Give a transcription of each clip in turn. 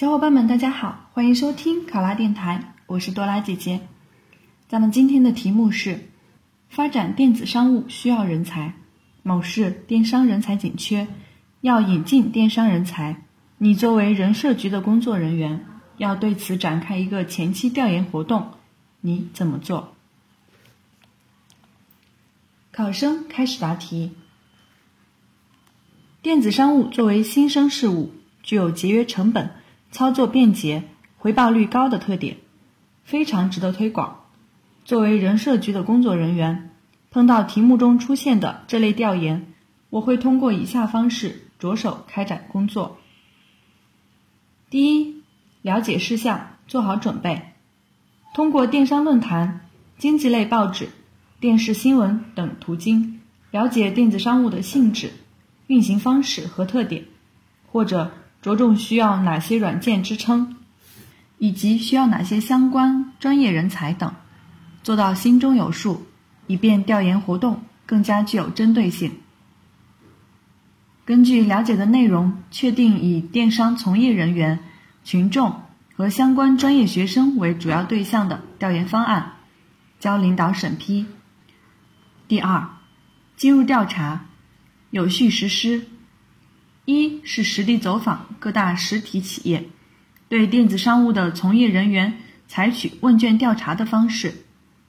小伙伴们，大家好，欢迎收听考拉电台，我是多拉姐姐。咱们今天的题目是：发展电子商务需要人才，某市电商人才紧缺，要引进电商人才。你作为人社局的工作人员，要对此展开一个前期调研活动，你怎么做？考生开始答题。电子商务作为新生事物，具有节约成本、操作便捷、回报率高的特点，非常值得推广。作为人社局的工作人员，碰到题目中出现的这类调研，我会通过以下方式着手开展工作：第一，了解事项，做好准备，通过电商论坛、经济类报纸、电视新闻等途径，了解电子商务的性质。运行方式和特点，或者着重需要哪些软件支撑，以及需要哪些相关专业人才等，做到心中有数，以便调研活动更加具有针对性。根据了解的内容，确定以电商从业人员、群众和相关专业学生为主要对象的调研方案，交领导审批。第二，进入调查。有序实施：一是实地走访各大实体企业，对电子商务的从业人员采取问卷调查的方式，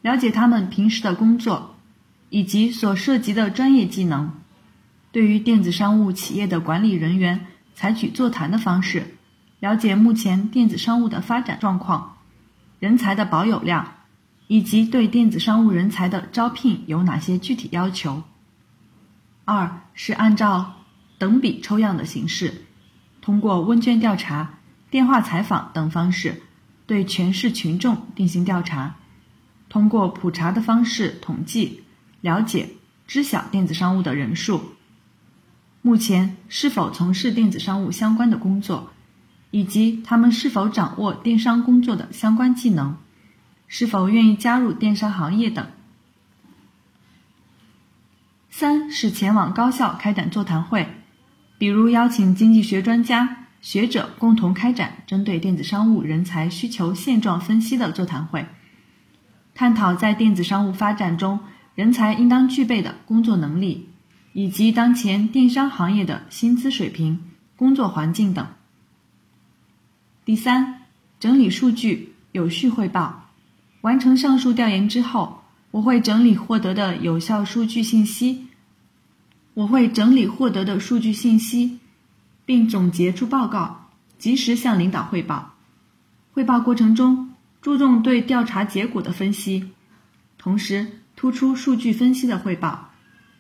了解他们平时的工作以及所涉及的专业技能；对于电子商务企业的管理人员，采取座谈的方式，了解目前电子商务的发展状况、人才的保有量，以及对电子商务人才的招聘有哪些具体要求。二是按照等比抽样的形式，通过问卷调查、电话采访等方式，对全市群众进行调查，通过普查的方式统计了解知晓电子商务的人数，目前是否从事电子商务相关的工作，以及他们是否掌握电商工作的相关技能，是否愿意加入电商行业等。三是前往高校开展座谈会，比如邀请经济学专家、学者共同开展针对电子商务人才需求现状分析的座谈会，探讨在电子商务发展中人才应当具备的工作能力，以及当前电商行业的薪资水平、工作环境等。第三，整理数据，有序汇报。完成上述调研之后，我会整理获得的有效数据信息。我会整理获得的数据信息，并总结出报告，及时向领导汇报。汇报过程中，注重对调查结果的分析，同时突出数据分析的汇报。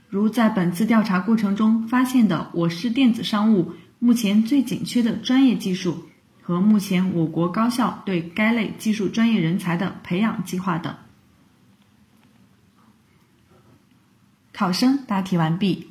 如在本次调查过程中发现的我市电子商务目前最紧缺的专业技术和目前我国高校对该类技术专业人才的培养计划等。考生答题完毕。